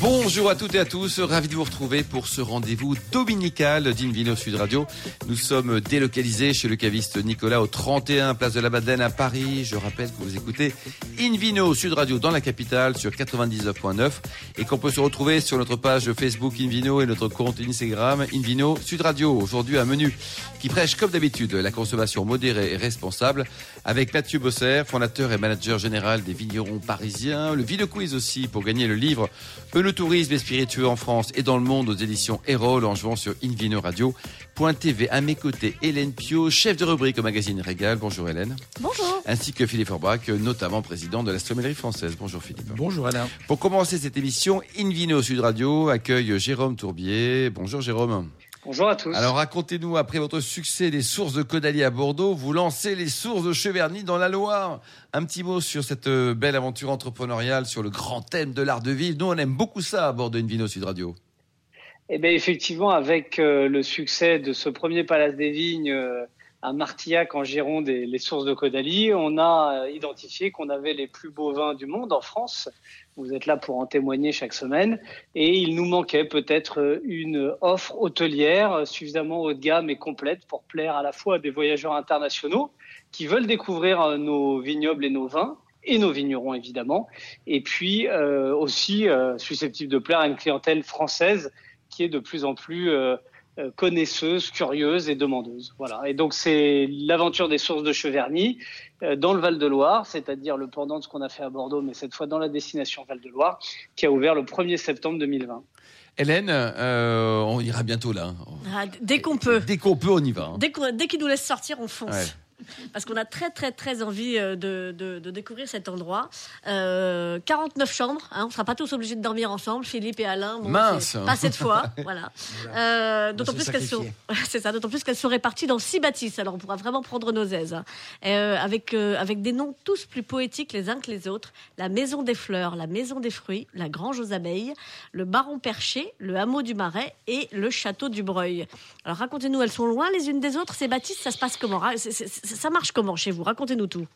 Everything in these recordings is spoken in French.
Bonjour à toutes et à tous, ravi de vous retrouver pour ce rendez-vous dominical d'Invino Sud Radio. Nous sommes délocalisés chez le caviste Nicolas au 31 Place de la Madeleine à Paris. Je rappelle que vous écoutez Invino Sud Radio dans la capitale sur 99.9 et qu'on peut se retrouver sur notre page Facebook Invino et notre compte Instagram Invino Sud Radio. Aujourd'hui un menu qui prêche comme d'habitude la consommation modérée et responsable avec Mathieu Bosser, fondateur et manager général des vignerons parisiens. Le Ville Quiz aussi pour gagner le livre Le tourisme est spiritueux en France et dans le monde aux éditions Erol en jouant sur Invino Radio. TV à mes côtés, Hélène Pio, chef de rubrique au magazine Régal. Bonjour Hélène. Bonjour. Ainsi que Philippe Forbach, notamment président de la sommellerie française. Bonjour Philippe. Bonjour Alain. Pour commencer cette émission, Invino Sud Radio accueille Jérôme Tourbier. Bonjour Jérôme. Bonjour à tous. Alors racontez-nous, après votre succès des sources de Caudalie à Bordeaux, vous lancez les sources de Cheverny dans la Loire. Un petit mot sur cette euh, belle aventure entrepreneuriale, sur le grand thème de l'art de vivre. Nous, on aime beaucoup ça à bord de Invino Sud Radio. Eh bien, effectivement, avec euh, le succès de ce premier Palace des Vignes euh, à Martillac en Gironde et les sources de Caudalie, on a identifié qu'on avait les plus beaux vins du monde en France vous êtes là pour en témoigner chaque semaine. Et il nous manquait peut-être une offre hôtelière suffisamment haut de gamme et complète pour plaire à la fois à des voyageurs internationaux qui veulent découvrir nos vignobles et nos vins, et nos vignerons évidemment, et puis euh, aussi euh, susceptible de plaire à une clientèle française qui est de plus en plus euh, euh, connaisseuse, curieuse et demandeuse. Voilà. Et donc c'est l'aventure des sources de Cheverny euh, dans le Val-de-Loire, c'est-à-dire le pendant de ce qu'on a fait à Bordeaux, mais cette fois dans la destination Val-de-Loire, qui a ouvert le 1er septembre 2020. Hélène, euh, on ira bientôt là. Ah, dès qu'on peut. Dès qu'on peut, on y va. Hein. Dès qu'il nous laisse sortir, on fonce parce qu'on a très très très envie euh, de, de, découvrir cet endroit. Euh, 49 chambres, hein, on ne sera pas tous obligés de dormir ensemble, Philippe et Alain. Mince Pas cette fois, voilà. Euh, d'autant plus qu'elles sont, c'est ça, d'autant plus qu'elles sont réparties dans six bâtisses. Alors on pourra vraiment prendre nos aises, hein. euh, avec avec des noms tous plus poétiques les uns que les autres. La Maison des Fleurs, la Maison des Fruits, la Grange aux Abeilles, le Baron Perché, le Hameau du Marais et le Château du Breuil. Alors racontez-nous, elles sont loin les unes des autres ces bâtisses? Ça se passe comment? Ça marche comment chez vous? Racontez-nous tout.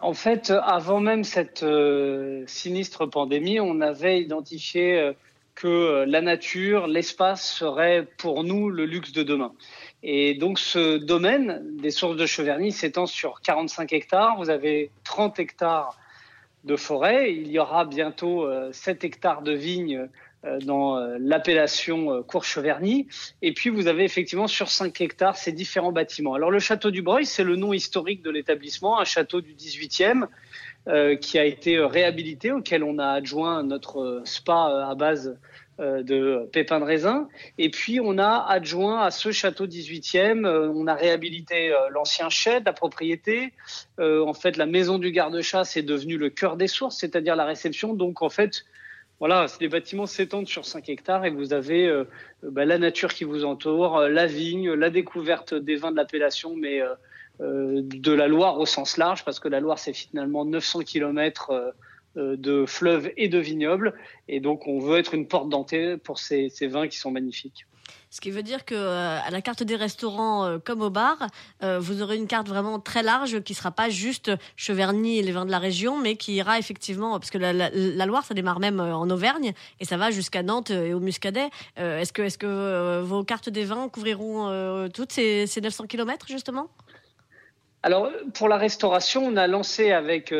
En fait, avant même cette euh, sinistre pandémie, on avait identifié euh, que euh, la nature, l'espace serait pour nous le luxe de demain. Et donc ce domaine des sources de Cheverny s'étend sur 45 hectares. Vous avez 30 hectares de forêt. Il y aura bientôt 7 hectares de vignes dans euh, l'appellation euh, Courcheverny. Et puis, vous avez effectivement sur 5 hectares ces différents bâtiments. Alors, le château du Breuil, c'est le nom historique de l'établissement, un château du 18e qui a été réhabilité, auquel on a adjoint notre spa à base de pépins de raisin. Et puis, on a adjoint à ce château 18e, on a réhabilité l'ancien chêne, la propriété. en fait, la maison du garde-chasse est devenue le cœur des sources, c'est-à-dire la réception. Donc, en fait, voilà, les bâtiments s'étendent sur 5 hectares et vous avez euh, bah, la nature qui vous entoure, euh, la vigne, la découverte des vins de l'appellation, mais euh, de la Loire au sens large, parce que la Loire, c'est finalement 900 km de fleuves et de vignobles. Et donc, on veut être une porte d'entrée pour ces vins qui sont magnifiques. Ce qui veut dire que euh, à la carte des restaurants euh, comme au bar, euh, vous aurez une carte vraiment très large qui sera pas juste Cheverny et les vins de la région, mais qui ira effectivement parce que la, Loire ça démarre même en Auvergne et ça va jusqu'à Nantes et au Muscadet. est-ce que est-ce que vos cartes des vins couvriront toutes ces, ces 900 km justement? Alors pour la restauration, on a lancé avec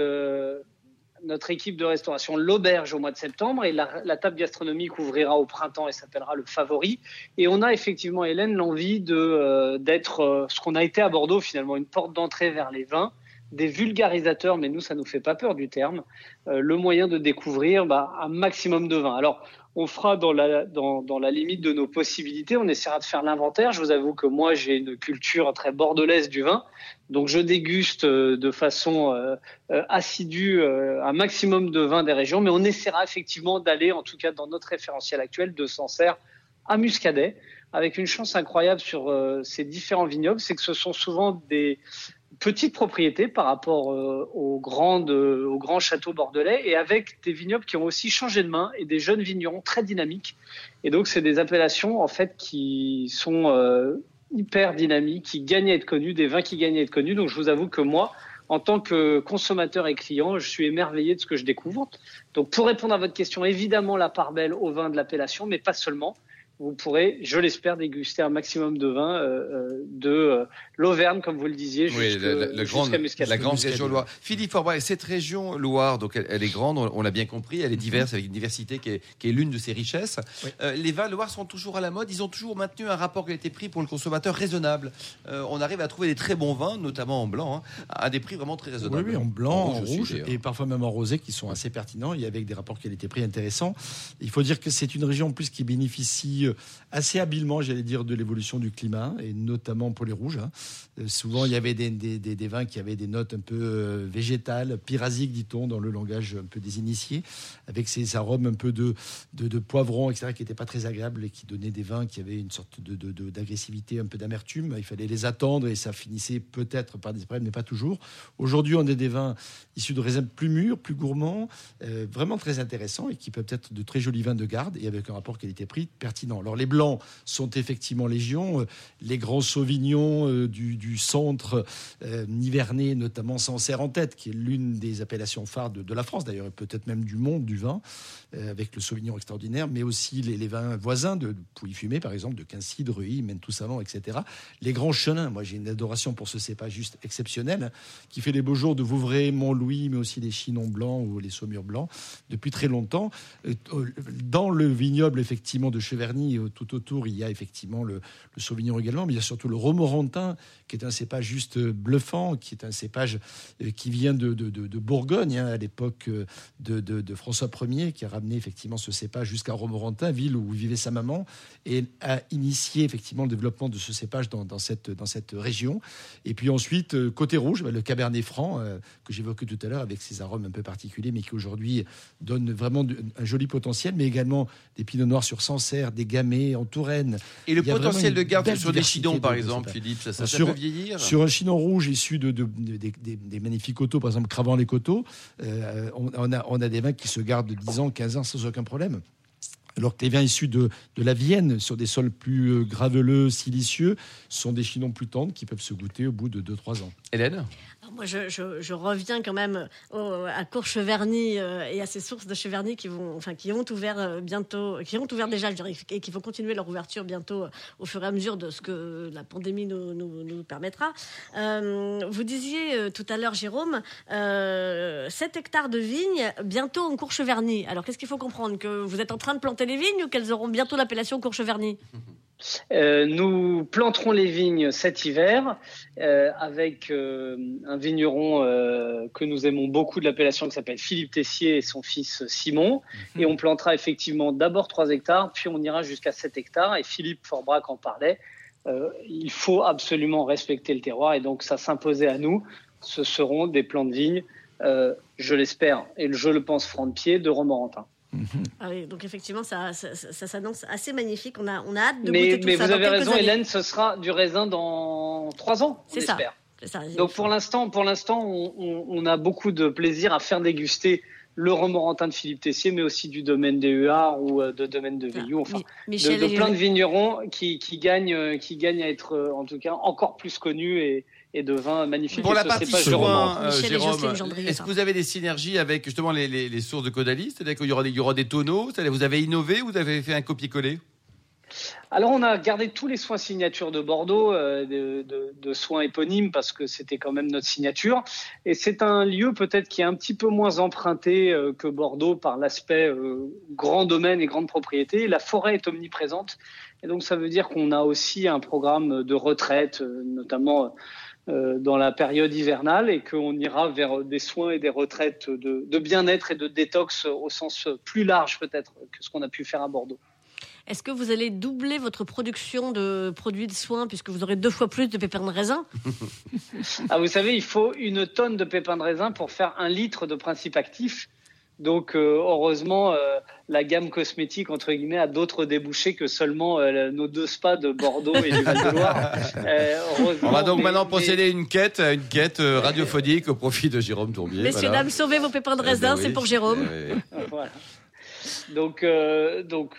notre équipe de restauration l'auberge au mois de septembre et la, table gastronomique ouvrira au printemps et s'appellera le favori. Et on a effectivement, Hélène, l'envie de euh, d'être euh, ce qu'on a été à Bordeaux finalement, une porte d'entrée vers les vins, des vulgarisateurs, mais nous ça nous fait pas peur du terme, euh, le moyen de découvrir bah, un maximum de vins. Alors on fera dans la, dans, dans, la limite de nos possibilités. On essaiera de faire l'inventaire. Je vous avoue que moi, j'ai une culture très bordelaise du vin. Donc, je déguste euh, de façon euh, euh, assidue un maximum de vins des régions. Mais on essaiera effectivement d'aller, en tout cas dans notre référentiel actuel, de Sancerre à Muscadet, avec une chance incroyable sur ces différents vignobles. C'est que ce sont souvent des, petite propriété par rapport euh, aux, grandes, euh, aux grands châteaux bordelais et avec des vignobles qui ont aussi changé de main et des jeunes vignerons très dynamiques. Et donc, c'est des appellations en fait qui sont euh, hyper dynamiques, qui gagnent à être connues, des vins qui gagnent à être connus. Donc, je vous avoue que moi, en tant que consommateur et client, je suis émerveillé de ce que je découvre. Donc, pour répondre à votre question, évidemment, la part belle au vin de l'appellation, mais pas seulement vous pourrez, je l'espère, déguster un maximum de vin euh, euh, de euh, l'Auvergne, comme vous le disiez, oui, la, grande, la grande région Loire. Philippe Forbray, cette région Loire, donc elle, est grande, on, l'a bien compris, elle est diverse, avec une diversité qui est, l'une de ses richesses. les vins Loire sont toujours à la mode, ils ont toujours maintenu un rapport qualité-prix pour le consommateur raisonnable. on arrive à trouver des très bons vins, notamment en blanc, hein, à des prix vraiment très raisonnables. Oui, en blanc, en rouge, et parfois même en rosé, qui sont assez pertinents, et avec des rapports qualité-prix intéressants. Il faut dire que c'est une région en plus qui bénéficie assez habilement, j'allais dire, de l'évolution du climat, et notamment pour les rouges. Hein. Euh, souvent, il y avait des, vins qui avaient des notes un peu euh, végétales, pyrasiques, dit-on, dans le langage un peu des initiés, avec ces arômes un peu de, de, poivron, etc., qui n'étaient pas très agréables et qui donnaient des vins qui avaient une sorte d'agressivité, un peu d'amertume. Il fallait les attendre et ça finissait peut-être par des problèmes, mais pas toujours. Aujourd'hui, on a des vins issus de raisins plus mûrs, plus gourmands, euh, vraiment très intéressants et qui peuvent être de très jolis vins de garde et avec un rapport qualité-prix pertinent. Alors, les blancs sont effectivement légion. Les grands sauvignons du du centre euh, nivernais, notamment Sancerre en tête, qui est l'une des appellations phares de, la France, d'ailleurs, et peut-être même du monde du vin, euh, avec le Sauvignon extraordinaire, mais aussi les, vins voisins de Pouilly-Fumé, par exemple, de Quincy, de Reuilly, Mentous-Savant, etc. Les grands chenins, moi j'ai une adoration pour ce cépage juste exceptionnel, qui fait les beaux jours de Vouvray, Mont-Louis, mais aussi les Chinons blancs ou les Saumures blancs, depuis très longtemps. Euh, dans le vignoble, effectivement, de Cheverny, tout autour, il y a effectivement le, le Sauvignon également, mais il y a surtout le Romorantin, qui est un cépage juste bluffant, qui est un cépage euh, qui vient de, Bourgogne, hein, à l'époque euh, de, François Ier, qui a ramené effectivement ce cépage jusqu'à Romorantin, ville où vivait sa maman, et a initié effectivement le développement de ce cépage dans, cette, dans cette région. Et puis ensuite, euh, côté rouge, bah, le Cabernet Franc, que j'évoquais tout à l'heure, avec ses arômes un peu particuliers, mais qui aujourd'hui donne vraiment un joli potentiel, mais également des pinots noirs sur Sancerre, des gamay en Touraine. Et le potentiel de garde sur des chidons, par exemple, Philippe, ça, ça, peut vieillir sur un chinon rouge issu de, des, magnifiques coteaux, par exemple Cravant les coteaux, euh, on, a, on a des vins qui se gardent 10 ans, 15 ans sans aucun problème. Alors que les vins issus de, de la Vienne, sur des sols plus euh, graveleux, silicieux, sont des chinons plus tendres qui peuvent se goûter au bout de 2-3 ans. Hélène? Moi, je, reviens quand même à Courcheverny euh, et à ces sources de Cheverny qui vont, enfin, qui ont ouvert euh, bientôt, qui ont ouvert déjà, et qui vont continuer leur ouverture bientôt au fur et à mesure de ce que la pandémie nous, nous, permettra. vous disiez tout à l'heure, Jérôme, 7 hectares de vignes bientôt en Courcheverny. Alors, qu'est-ce qu'il faut comprendre? Que vous êtes en train de planter les vignes ou qu'elles auront bientôt l'appellation Courcheverny? euh, nous planterons les vignes cet hiver euh, avec euh, un vigneron que nous aimons beaucoup de l'appellation qui s'appelle Philippe Tessier et son fils Simon. Mhm. Et on plantera effectivement d'abord 3 hectares, puis on ira jusqu'à 7 hectares. Et Philippe Forbrac en parlait. il faut absolument respecter le terroir et donc ça s'imposait à nous. Ce seront des plants de vignes, je l'espère et je le pense franc de pied, de Romorantin. Mhm. Ah donc effectivement, ça, s'annonce assez magnifique. On a, on a hâte de mais, goûter tout mais ça. vous avez raison, Hélène, ce sera du raisin dans trois ans, on espère. donc pour l'instant, pour l'instant, on, a beaucoup de plaisir à faire déguster le romorantin de Philippe Tessier, mais aussi du domaine des Huards ou euh, de domaine de Veillou, enfin, de, plein de vignerons qui, qui, gagnent, euh, qui gagnent à être, euh, en tout cas, encore plus connus et, et de vins magnifiques. Pour la partie soin, euh, Jérôme, est-ce que vous avez des synergies avec justement les, les, sources de Caudalie C'est-à-dire qu'il y aura des, il y aura des tonneaux Vous avez innové ou vous avez fait un copier-coller? Alors on a gardé tous les soins signatures de Bordeaux, euh, de, de, soins éponymes parce que c'était quand même notre signature. Et c'est un lieu peut-être qui est un petit peu moins emprunté euh, que Bordeaux par l'aspect grand domaine et grande propriété. La forêt est omniprésente et donc ça veut dire qu'on a aussi un programme de retraite, notamment euh, dans la période hivernale et qu'on ira vers des soins et des retraites de, de bien-être et de détox au sens plus large peut-être que ce qu'on a pu faire à Bordeaux. Est-ce que vous allez doubler votre production de produits de soins puisque vous aurez deux fois plus de pépins de raisin? Ah, Vous savez, il faut une tonne de pépins de raisin pour faire un litre de principe actif. Donc euh, heureusement, euh, la gamme cosmétique entre guillemets a d'autres débouchés que seulement euh, nos deux spas de Bordeaux et du Val-de-Loire. On va donc maintenant procéder à une quête, une quête radiophonique au profit de Jérôme Tourbier. Messieurs dames, sauvez vos pépins de eh ben raisin, c'est pour Jérôme. voilà. Donc, donc,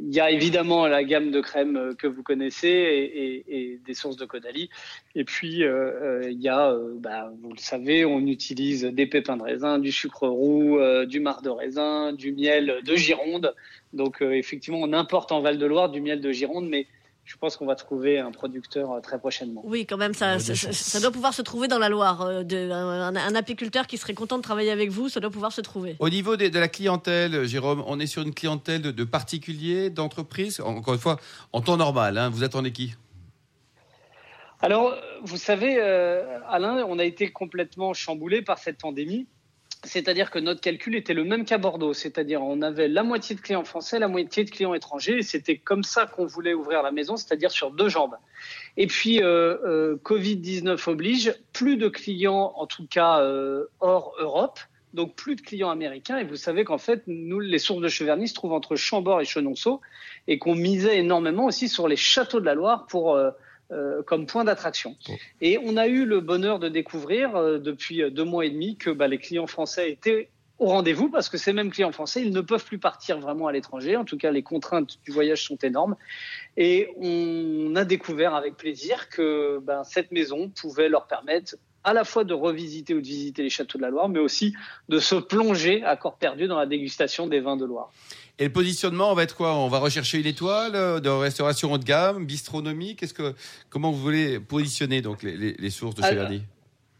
il y a évidemment la gamme de crèmes que vous connaissez et, des sources de Caudalie. Et puis, il y a, bah, vous le savez, on utilise des pépins de raisin, du sucre roux, du marc de raisin, du miel de Gironde. Donc, effectivement, on importe en Val-de-Loire du miel de Gironde, mais je pense qu'on va trouver un producteur euh, très prochainement. Oui, quand même, ça, ça, doit pouvoir se trouver dans la Loire. Euh, de, un, apiculteur qui serait content de travailler avec vous, ça doit pouvoir se trouver. Au niveau de, la clientèle, Jérôme, on est sur une clientèle de, particuliers, d'entreprises? Encore une fois, en temps normal, hein, vous attendez qui alors, vous savez, euh, Alain, on a été complètement chamboulé par cette pandémie. C'est-à-dire que notre calcul était le même qu'à Bordeaux, c'est-à-dire on avait la moitié de clients français, la moitié de clients étrangers, et c'était comme ça qu'on voulait ouvrir la maison, c'est-à-dire sur deux jambes. Et puis euh, euh, Covid-19 oblige, plus de clients, en tout cas euh, hors Europe, donc plus de clients américains. Et vous savez qu'en fait, nous, les sources de Cheverny se trouvent entre Chambord et Chenonceau, et qu'on misait énormément aussi sur les châteaux de la Loire pour euh, comme point d'attraction. Et on a eu le bonheur de découvrir euh, depuis deux mois et demi que bah, les clients français étaient au rendez-vous parce que ces mêmes clients français, ils ne peuvent plus partir vraiment à l'étranger. En tout cas, les contraintes du voyage sont énormes. Et on a découvert avec plaisir que ben, cette maison pouvait leur permettre à la fois de revisiter ou de visiter les châteaux de la Loire, mais aussi de se plonger à corps perdu dans la dégustation des vins de Loire. Et le positionnement, on va être quoi? On va rechercher une étoile euh, de restauration haut de gamme, bistronomie? Qu'est-ce que, comment vous voulez positionner donc les, sources de Cheverny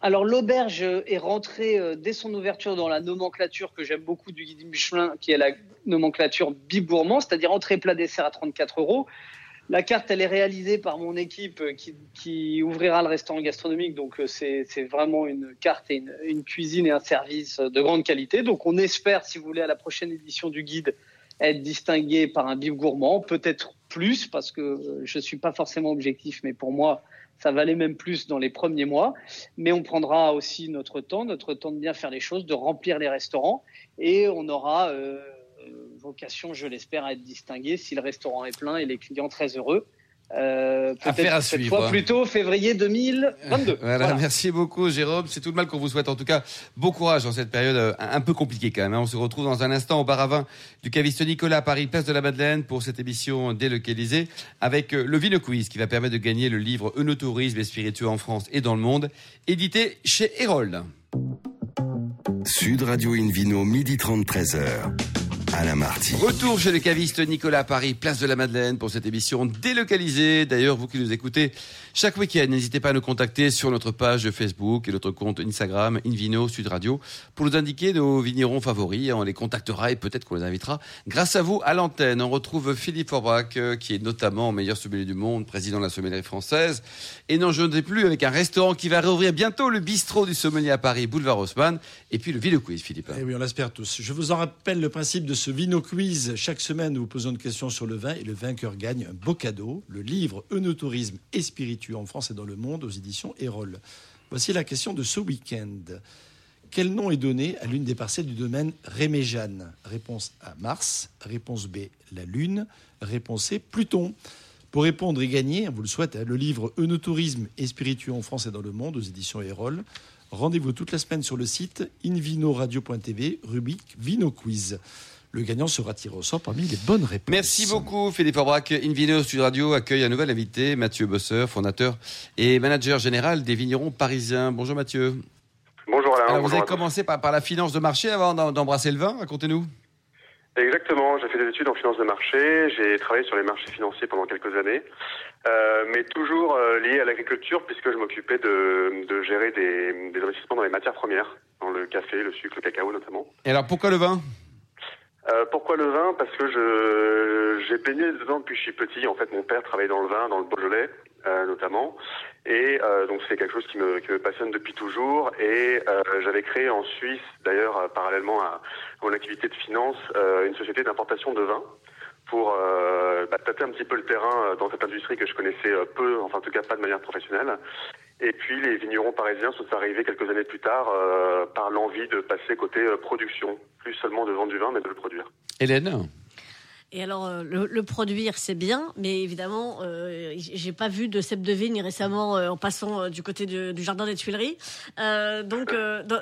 alors l'auberge est rentrée euh, dès son ouverture dans la nomenclature que j'aime beaucoup du guide Michelin, qui est la nomenclature bibourmand, c'est-à-dire entrée plat dessert à 34 euros. La carte, elle est réalisée par mon équipe euh, qui, ouvrira le restaurant gastronomique. Donc, c'est vraiment une carte et une, cuisine et un service de grande qualité. Donc, on espère, si vous voulez, à la prochaine édition du guide, être distingué par un bif gourmand, peut-être plus, parce que euh, je ne suis pas forcément objectif, mais pour moi, ça valait même plus dans les premiers mois. Mais on prendra aussi notre temps, notre temps de bien faire les choses, de remplir les restaurants, et on aura euh, vocation, je l'espère, à être distingué si le restaurant est plein et les clients très heureux. Euh, peut-être cette fois plutôt février 2022. Voilà, merci beaucoup Jérôme. C'est tout le mal qu'on vous souhaite. En tout cas, bon courage dans cette période euh, un peu compliquée quand même. Hein. On se retrouve dans un instant au bar du caviste Nicolas à Paris, place de la Madeleine, pour cette émission délocalisée avec euh, le Vino Quiz qui va permettre de gagner le livre Eunotourisme et spiritueux en France et dans le monde, édité chez Erol. Sud Radio Invino, midi 30, 13h. Retour chez le caviste Nicolas à Paris, place de la Madeleine pour cette émission délocalisée. D'ailleurs, vous qui nous écoutez chaque week-end, n'hésitez pas à nous contacter sur notre page Facebook et notre compte Instagram Invino Sud Radio pour nous indiquer nos vignerons favoris. On les contactera et peut-être qu'on les invitera grâce à vous à l'antenne. On retrouve Philippe Forbach, euh, qui est notamment meilleur sommelier du monde, président de la sommellerie française. Et non, je ne sais plus avec un restaurant qui va réouvrir bientôt le bistrot du sommelier à Paris, boulevard Haussmann, et puis le Vino Quiz, Philippe. Eh oui, on l'espère tous. Je vous en rappelle le principe de ce Vino Quiz. Chaque semaine, nous vous posons une question sur le vin et le vainqueur gagne un beau cadeau, le livre Eunotourisme et spiritueux en France et dans le monde aux éditions Erol. Voici la question de ce week-end. Quel nom est donné à l'une des parcelles du domaine Réméjane? Réponse A, Mars. Réponse B, la Lune. Réponse C, Pluton. Pour répondre et gagner, vous le souhaitez, le livre Eunotourisme et spiritueux en France et dans le monde aux éditions Erol. Rendez-vous toute la semaine sur le site invinoradio.tv, rubrique Vino Quiz. Le gagnant sera tiré au sort parmi les bonnes réponses. Merci beaucoup Philippe Orbrac. Invino Studio Radio accueille un nouvel invité, Mathieu Bosseur, fondateur et manager général des vignerons parisiens. Bonjour Mathieu. Bonjour Alain. vous avez commencé par, la finance de marché avant d'embrasser le vin, racontez-nous. Exactement, j'ai fait des études en finance de marché, j'ai travaillé sur les marchés financiers pendant quelques années, euh, mais toujours euh, lié à l'agriculture puisque je m'occupais de, gérer des, des investissements dans les matières premières, dans le café, le sucre, le cacao notamment. Et alors pourquoi le vin? Le vin Parce que je j'ai baigné dedans depuis que je suis petit. En fait, mon père travaillait dans le vin, dans le Beaujolais euh, notamment, et euh, donc c'est quelque chose qui me, qui me passionne depuis toujours. Et euh, j'avais créé en Suisse, d'ailleurs, euh, parallèlement à, mon activité de finance, une société d'importation de vin pour bah, tâter un petit peu le terrain dans cette industrie que je connaissais peu, enfin en tout cas pas de manière professionnelle. Et puis les vignerons parisiens sont arrivés quelques années plus tard euh, par l'envie de passer côté euh, production, plus seulement de vendre du vin, mais de le produire. Hélène Et alors, euh, le, produire, c'est bien, mais évidemment, euh, j'ai pas vu de cèpe de vigne récemment euh, en passant du côté du jardin des Tuileries. donc,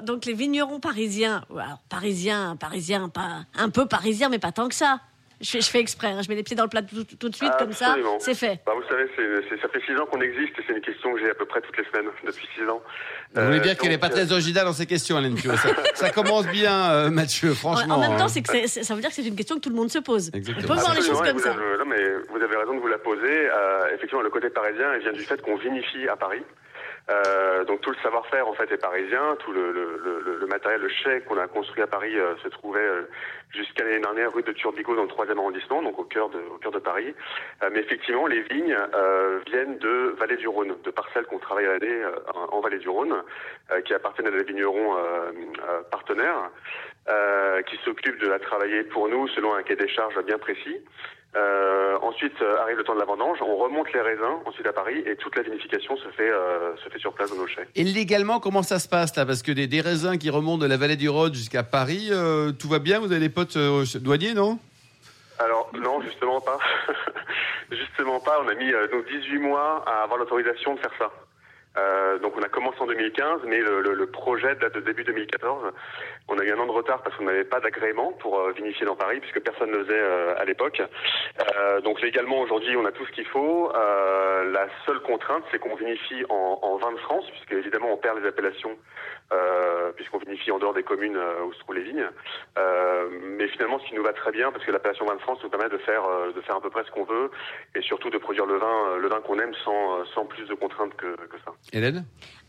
donc les vignerons parisiens, parisiens, parisiens, pas un peu parisiens, mais pas tant que ça. Je fais, exprès, hein. je mets les pieds dans le plat tout, de suite, comme ça, c'est fait. Bah, vous savez, ça fait six ans qu'on existe et c'est une question que j'ai à peu près toutes les semaines depuis six ans. Vous voulez dire qu'elle n'est pas très originale dans ces questions, Alain ça, ça, commence bien, euh, Mathieu, franchement. En, même temps, hein. que ça veut dire que c'est une question que tout le monde se pose. Exactement. On peut voir les choses comme ça. non, mais vous avez raison de vous la poser. Euh, effectivement, le côté parisien, il vient du fait qu'on vinifie à Paris. Euh, donc tout le savoir-faire en fait est parisien, tout le, le, le, matériel, le chai qu'on a construit à Paris euh, se trouvait euh, jusqu'à l'année dernière rue de Turbigo dans le troisième arrondissement, donc au cœur de, au cœur de Paris. Euh, mais effectivement, les vignes viennent de Vallée du Rhône, de parcelles qu'on travaille à l'année en Vallée du Rhône, qui appartiennent à des vignerons partenaires, qui s'occupent de la travailler pour nous selon un cahier des charges bien précis. Ensuite euh, arrive le temps de la vendange, on remonte les raisins ensuite à Paris et toute la vinification se fait euh, se fait sur place dans nos chais. Et légalement comment ça se passe là? Parce que des, des, raisins qui remontent de la vallée du Rhône jusqu'à Paris, euh, tout va bien? Vous avez des potes douaniers non? Alors non justement pas, justement pas. On a mis donc 18 mois à avoir l'autorisation de faire ça. Euh, donc on a commencé en 2015, mais le, le, le, projet date de début 2014. On a eu un an de retard parce qu'on n'avait pas d'agrément pour euh, vinifier dans Paris, puisque personne ne le faisait euh, à l'époque. Euh, donc légalement aujourd'hui, on a tout ce qu'il faut. la seule contrainte, c'est qu'on vinifie en, en, vin de France, puisque évidemment on perd les appellations euh, puisqu'on vinifie en dehors des communes euh, où se trouvent les vignes. Euh, mais finalement, ce qui nous va très bien, parce que l'appellation vin de France nous permet de faire, de faire à peu près ce qu'on veut, et surtout de produire le vin, le vin qu'on aime sans, sans plus de contraintes que, que ça. Hélène?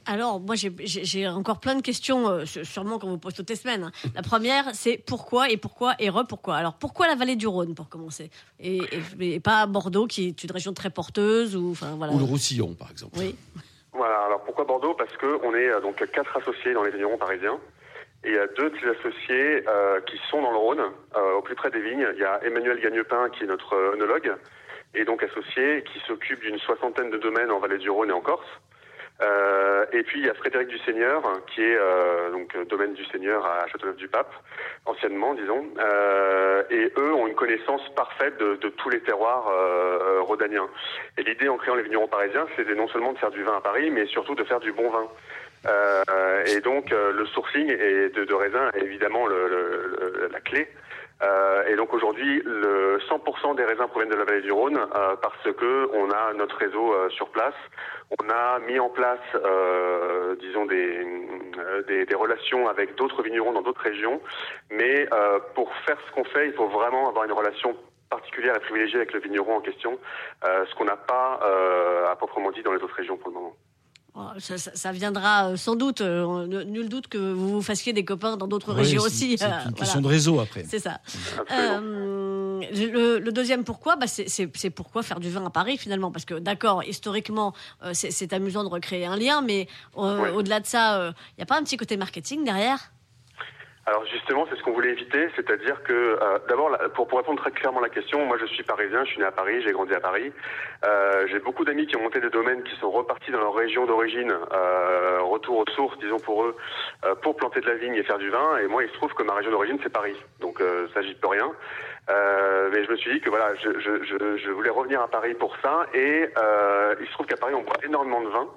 Alors, moi, j'ai encore plein de questions, sûrement qu'on vous pose toutes les semaines. Hein. La première, c'est pourquoi et pourquoi et re pourquoi. Alors, pourquoi la vallée du Rhône, pour commencer? Et, et, pas Bordeaux, qui est une région très porteuse ou, enfin, voilà. ou le Roussillon, par exemple. Oui. Pourquoi Bordeaux? Parce qu'on est euh, donc quatre associés dans les vignerons parisiens. Et il y a deux de ces associés euh, qui sont dans le Rhône, euh, au plus près des vignes. Il y a Emmanuel Gagnepin, qui est notre œnologue, et donc associé, qui s'occupe d'une soixantaine de domaines en Vallée du Rhône et en Corse. Euh, et puis il y a Frédéric Dusseigneur, qui est euh, donc domaine du Seigneur à Châteauneuf-du-Pape, anciennement, disons. Euh, et eux ont une connaissance parfaite de, tous les terroirs euh, rhodaniens. Et l'idée en créant les vignerons parisiens, c'était non seulement de faire du vin à Paris, mais surtout de faire du bon vin. Euh, et donc le sourcing et de, de raisin est évidemment la clé. Euh, et donc aujourd'hui, le 100% des raisins proviennent de la vallée du Rhône euh, parce que on a notre réseau euh, sur place. On a mis en place, euh, disons, des, des, des, relations avec d'autres vignerons dans d'autres régions. Mais pour faire ce qu'on fait, il faut vraiment avoir une relation particulière et privilégiée avec le vigneron en question, ce qu'on n'a pas à proprement dit dans les autres régions pour le moment. Oh, ça, ça, viendra euh, sans doute, euh, nul doute que vous vous fassiez des copains dans d'autres régions aussi. C'est une question de réseau après. C'est ça. Euh, le, deuxième pourquoi, bah c'est pourquoi faire du vin à Paris finalement, parce que d'accord, historiquement, c'est amusant de recréer un lien, mais au-delà de ça, il n'y a pas un petit côté marketing derrière? Alors justement, c'est ce qu'on voulait éviter, c'est-à-dire que euh, d'abord, pour, pour répondre très clairement à la question, moi je suis parisien, je suis né à Paris, j'ai grandi à Paris. Euh, j'ai beaucoup d'amis qui ont monté des domaines qui sont repartis dans leur région d'origine, euh, retour aux sources, disons pour eux, euh, pour planter de la vigne et faire du vin. Et moi, il se trouve que ma région d'origine c'est Paris, donc euh, ça j'y peux rien. Euh, mais je me suis dit que voilà, je, je, je, je, voulais revenir à Paris pour ça. Et il se trouve qu'à Paris, on boit énormément de vin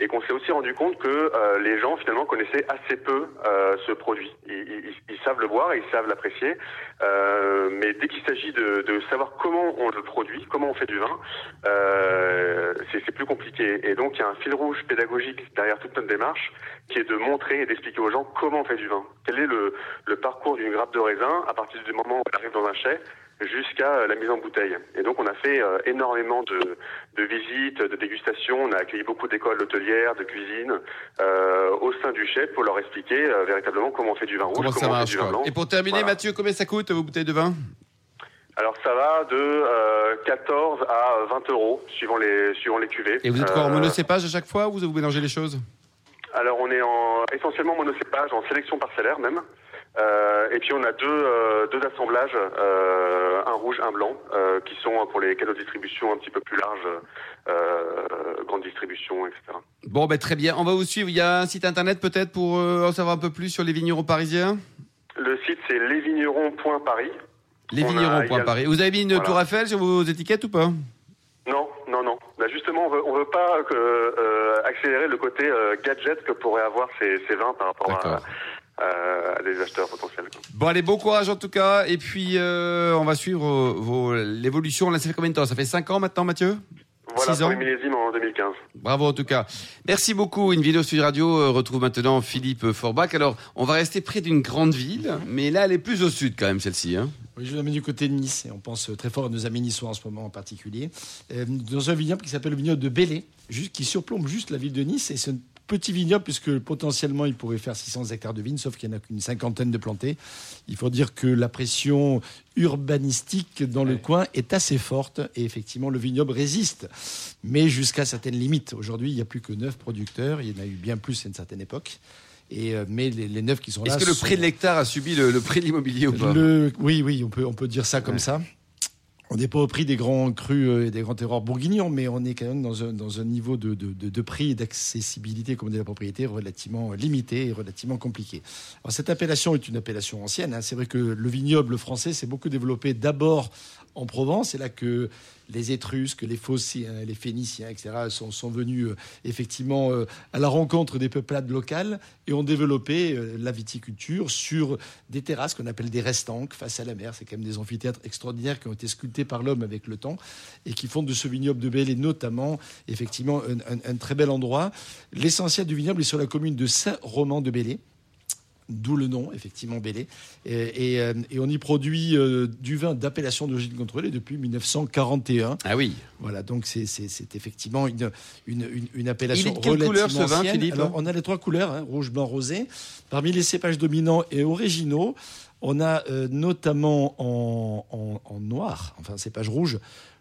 et qu'on s'est aussi rendu compte que euh, les gens finalement connaissaient assez peu euh, ce produit. Ils, ils, savent le boire, ils savent l'apprécier, euh, mais dès qu'il s'agit de, de, savoir comment on le produit, comment on fait du vin, euh, c'est plus compliqué. Et donc il y a un fil rouge pédagogique derrière toute notre démarche qui est de montrer et d'expliquer aux gens comment on fait du vin. Quel est le, le parcours d'une grappe de raisin à partir du moment où elle arrive dans un chai jusqu'à euh, la mise en bouteille. Et donc on a fait euh, énormément de, de, visites, de dégustations, on a accueilli beaucoup d'écoles hôtelières, de cuisine euh, au sein du chef pour leur expliquer euh, véritablement comment on fait du vin rouge, comment, marche, du vin blanc. Et pour terminer, Mathieu, combien ça coûte vos bouteilles de vin? Alors ça va de euh, 14 à 20 euros suivant les suivant les cuvées. Et vous êtes quoi en monocépage à chaque fois ou vous mélangez les choses? Alors on est en essentiellement monocépage, en sélection parcellaire même. Euh, et puis on a deux, euh, deux assemblages, euh, un rouge, un blanc, euh, qui sont pour les canaux de distribution un petit peu plus larges, euh, grande distribution, etc. Bon, ben très bien. On va vous suivre. Il y a un site internet peut-être pour en savoir un peu plus sur les vignerons parisiens? Le site c'est lesvignerons.paris. Les vignerons.paris. Vous avez mis une tour Eiffel sur vos étiquettes ou pas? Non, non, non. Là, justement, on veut, veut pas euh, accélérer le côté gadget que pourraient avoir ces, vins par rapport à, des acheteurs potentiels. Bon, allez, bon courage en tout cas. Et puis, on va suivre l'évolution. Là, ça fait combien de temps? Ça fait 5 ans maintenant, Mathieu? Voilà, pour les millésimes en 2015. Bravo en tout cas. Merci beaucoup. Une vidéo Sud Radio euh, retrouve maintenant Philippe Forbach. Alors, on va rester près d'une grande ville, mais là, elle est plus au sud quand même, celle-ci. Hein. Oui, je l'amène du côté de Nice et on pense très fort à nos amis niçois en ce moment en particulier. Euh, dans un vignoble qui s'appelle le vignoble de Bélé, qui surplombe juste la ville de Nice et c'est petit vignoble, puisque potentiellement il pourrait faire 600 hectares de vignes, sauf qu'il n'y en a qu'une cinquantaine de plantés. Il faut dire que la pression urbanistique dans le coin est assez forte et effectivement le vignoble résiste, mais jusqu'à certaines limites. Aujourd'hui, il n'y a plus que 9 producteurs, il y en a eu bien plus à une certaine époque. Et, euh, mais les, neuf qui sont là. Est-ce que le prix de l'hectare a subi le, prix de l'immobilier ou pas? Oui, oui, on peut, on peut dire ça comme ça. On n'est pas au prix des grands crus euh, et des grands terroirs bourguignons, mais on est quand même dans un, dans un niveau de, de, de, prix et d'accessibilité, comme dit la propriété, relativement limité et relativement compliqué. Alors, cette appellation est une appellation ancienne. Hein. C'est vrai que le vignoble français s'est beaucoup développé d'abord en Provence. C'est là que les Étrusques, les Phociens, les Phéniciens, etc., sont, venus euh, effectivement euh, à la rencontre des peuplades locales et ont développé euh, la viticulture sur des terrasses qu'on appelle des restanques face à la mer. C'est quand même des amphithéâtres extraordinaires qui ont été sculptés par l'homme avec le temps et qui font de ce vignoble de Belle notamment effectivement un, très bel endroit. L'essentiel du vignoble est sur la commune de Saint-Roman de Belley d'où le nom, effectivement, Bélé. Et, euh, on y produit euh, du vin d'appellation d'origine contrôlée depuis 1941. Ah oui. Voilà, donc c'est effectivement une, une, une, appellation Il est de couleur ce vin, Philippe Alors, on a les trois couleurs, hein, rouge, blanc, rosé. Parmi les cépages dominants et originaux, on a euh, notamment en, en, en, noir, enfin cépage rouge,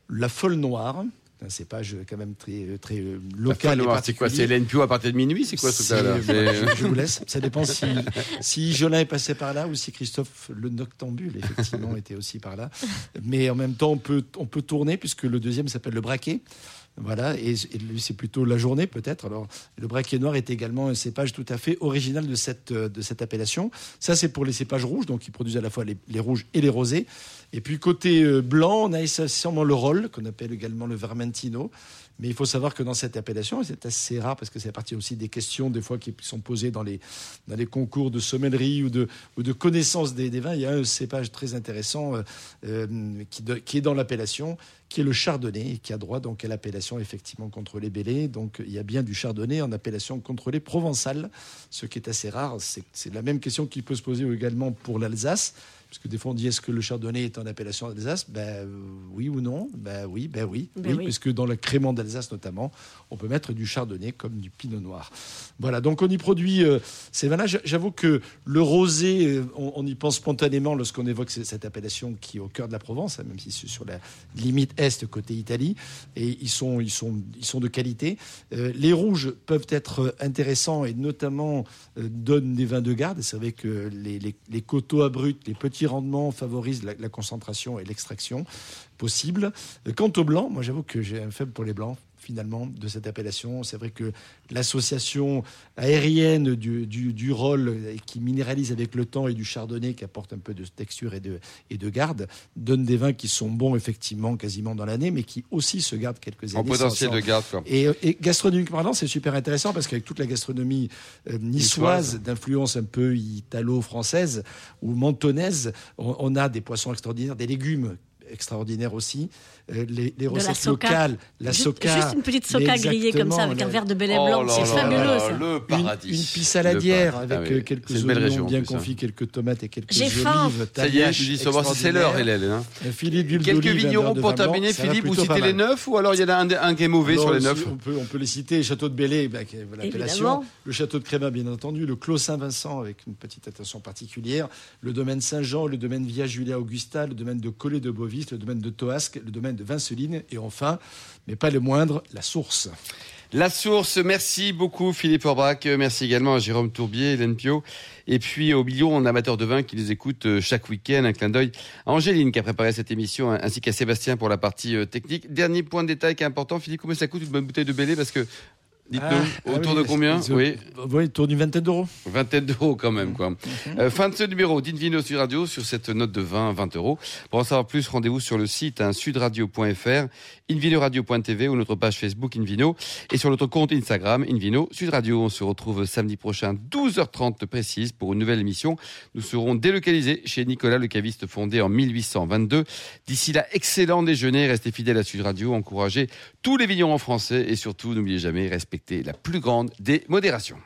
la folle noire, un cépage quand même très, très euh, local. C'est quoi C'est l'NPO à partir de minuit C'est quoi ce là je, vous laisse. Ça dépend si, si Jolin est passé par là ou si Christophe le Noctambule, effectivement, était aussi par là. Mais en même temps, on peut, on peut tourner puisque le deuxième s'appelle le braquet. Voilà, et, c'est plutôt la journée peut-être. Alors, le braquet noir est également un cépage tout à fait original de cette, de cette appellation. Ça, c'est pour les cépages rouges, donc ils produisent à la fois les, les rouges et les rosés. Et puis, côté euh, blanc, on a essentiellement le rôle, qu'on appelle également le vermentino. Mais il faut savoir que dans cette appellation, et c'est assez rare parce que c'est partie aussi des questions des fois qui sont posées dans les, concours de sommellerie ou de, connaissance des, vins, il y a un cépage très intéressant euh, euh, qui, est dans l'appellation, qui est le chardonnay, qui a droit donc à l'appellation effectivement contrôlée bélé. Donc il y a bien du chardonnay en appellation contrôlée provençale, ce qui est assez rare. C'est la même question qui peut se poser également pour l'Alsace. Parce que des fois, on dit est-ce que le chardonnay est en appellation d'Alsace? Ben, euh, Oui ou non? Ben oui, ben oui. Ben oui, Puisque dans le crément d'Alsace notamment, on peut mettre du chardonnay comme du pinot noir. Voilà, donc on y produit euh, ces vins-là. J'avoue que le rosé, euh, on, y pense spontanément lorsqu'on évoque cette appellation qui est au cœur de la Provence, hein, même si c'est sur la limite est côté Italie. Et ils sont, ils sont, ils sont de qualité. les rouges peuvent être intéressants et notamment donnent des vins de garde. C'est vrai que les, les, les coteaux abrupts, les petits rendement favorise la, concentration et l'extraction possible. Quant au blanc, moi j'avoue que j'ai un faible pour les blancs finalement de cette appellation. C'est vrai que l'association aérienne du, du, rôle qui minéralise avec le temps et du chardonnay qui apporte un peu de texture et de, et de garde donne des vins qui sont bons effectivement quasiment dans l'année, mais qui aussi se gardent quelques années. En potentiel de garde. Et, et gastronomiquement parlant, c'est super intéressant parce qu'avec toute la gastronomie euh, niçoise d'influence un peu italo-française ou mentonnaise, on a des poissons extraordinaires, des légumes extraordinaires aussi. Euh, les, recettes locales, la juste, soca. Juste une petite soca grillée comme ça avec un verre de bel oh blanc, c'est fabuleux ça. Le paradis. Une, une pissaladière avec ah euh, quelques oignons bien confits, quelques tomates et quelques olives. Ça y est, je dis c'est l'heure, Hélène. Hein. Philippe Quelques vignerons pour terminer, Philippe, vous citez les neufs ou alors il y en a un, qui est mauvais sur les neufs on peut, on peut les citer. Château de Bellay, bah, l'appellation. Le château de Créma, bien entendu. Le Clos Saint-Vincent, avec une petite attention particulière. Le domaine Saint-Jean, le domaine Via Julia Augusta, le domaine de Collet de Le domaine de Toasque, le domaine de Vinceline et enfin, mais pas le moindre, la source. La source, merci beaucoup Philippe Orbach, merci également à Jérôme Tourbier, Hélène Pio, et puis au million d'amateurs de vin qui les écoutent euh, chaque week-end. Un clin d'œil à Angéline qui a préparé cette émission, ainsi qu'à Sébastien pour la partie euh, technique. Dernier point de détail qui est important, Philippe, comment ça coûte une bonne bouteille de Bélé Parce que Dites-nous, ah, autour de combien Oui, autour d'une vingtaine d'euros. Vingtaine d'euros quand même, quoi. Euh, fin de ce numéro d'Invino Sud Radio sur cette note de 20 20 euros. Pour en savoir plus, rendez-vous sur le site hein, sudradio.fr, invinoradio.tv ou notre page Facebook Invino et sur notre compte Instagram Invino Sud Radio. On se retrouve samedi prochain 12h30 précise pour une nouvelle émission. Nous serons délocalisés chez Nicolas le caviste fondé en 1822. D'ici là, excellent déjeuner, restez fidèles à Sud Radio, encouragez tous les vignerons français et surtout n'oubliez jamais respecter la plus grande des modérations.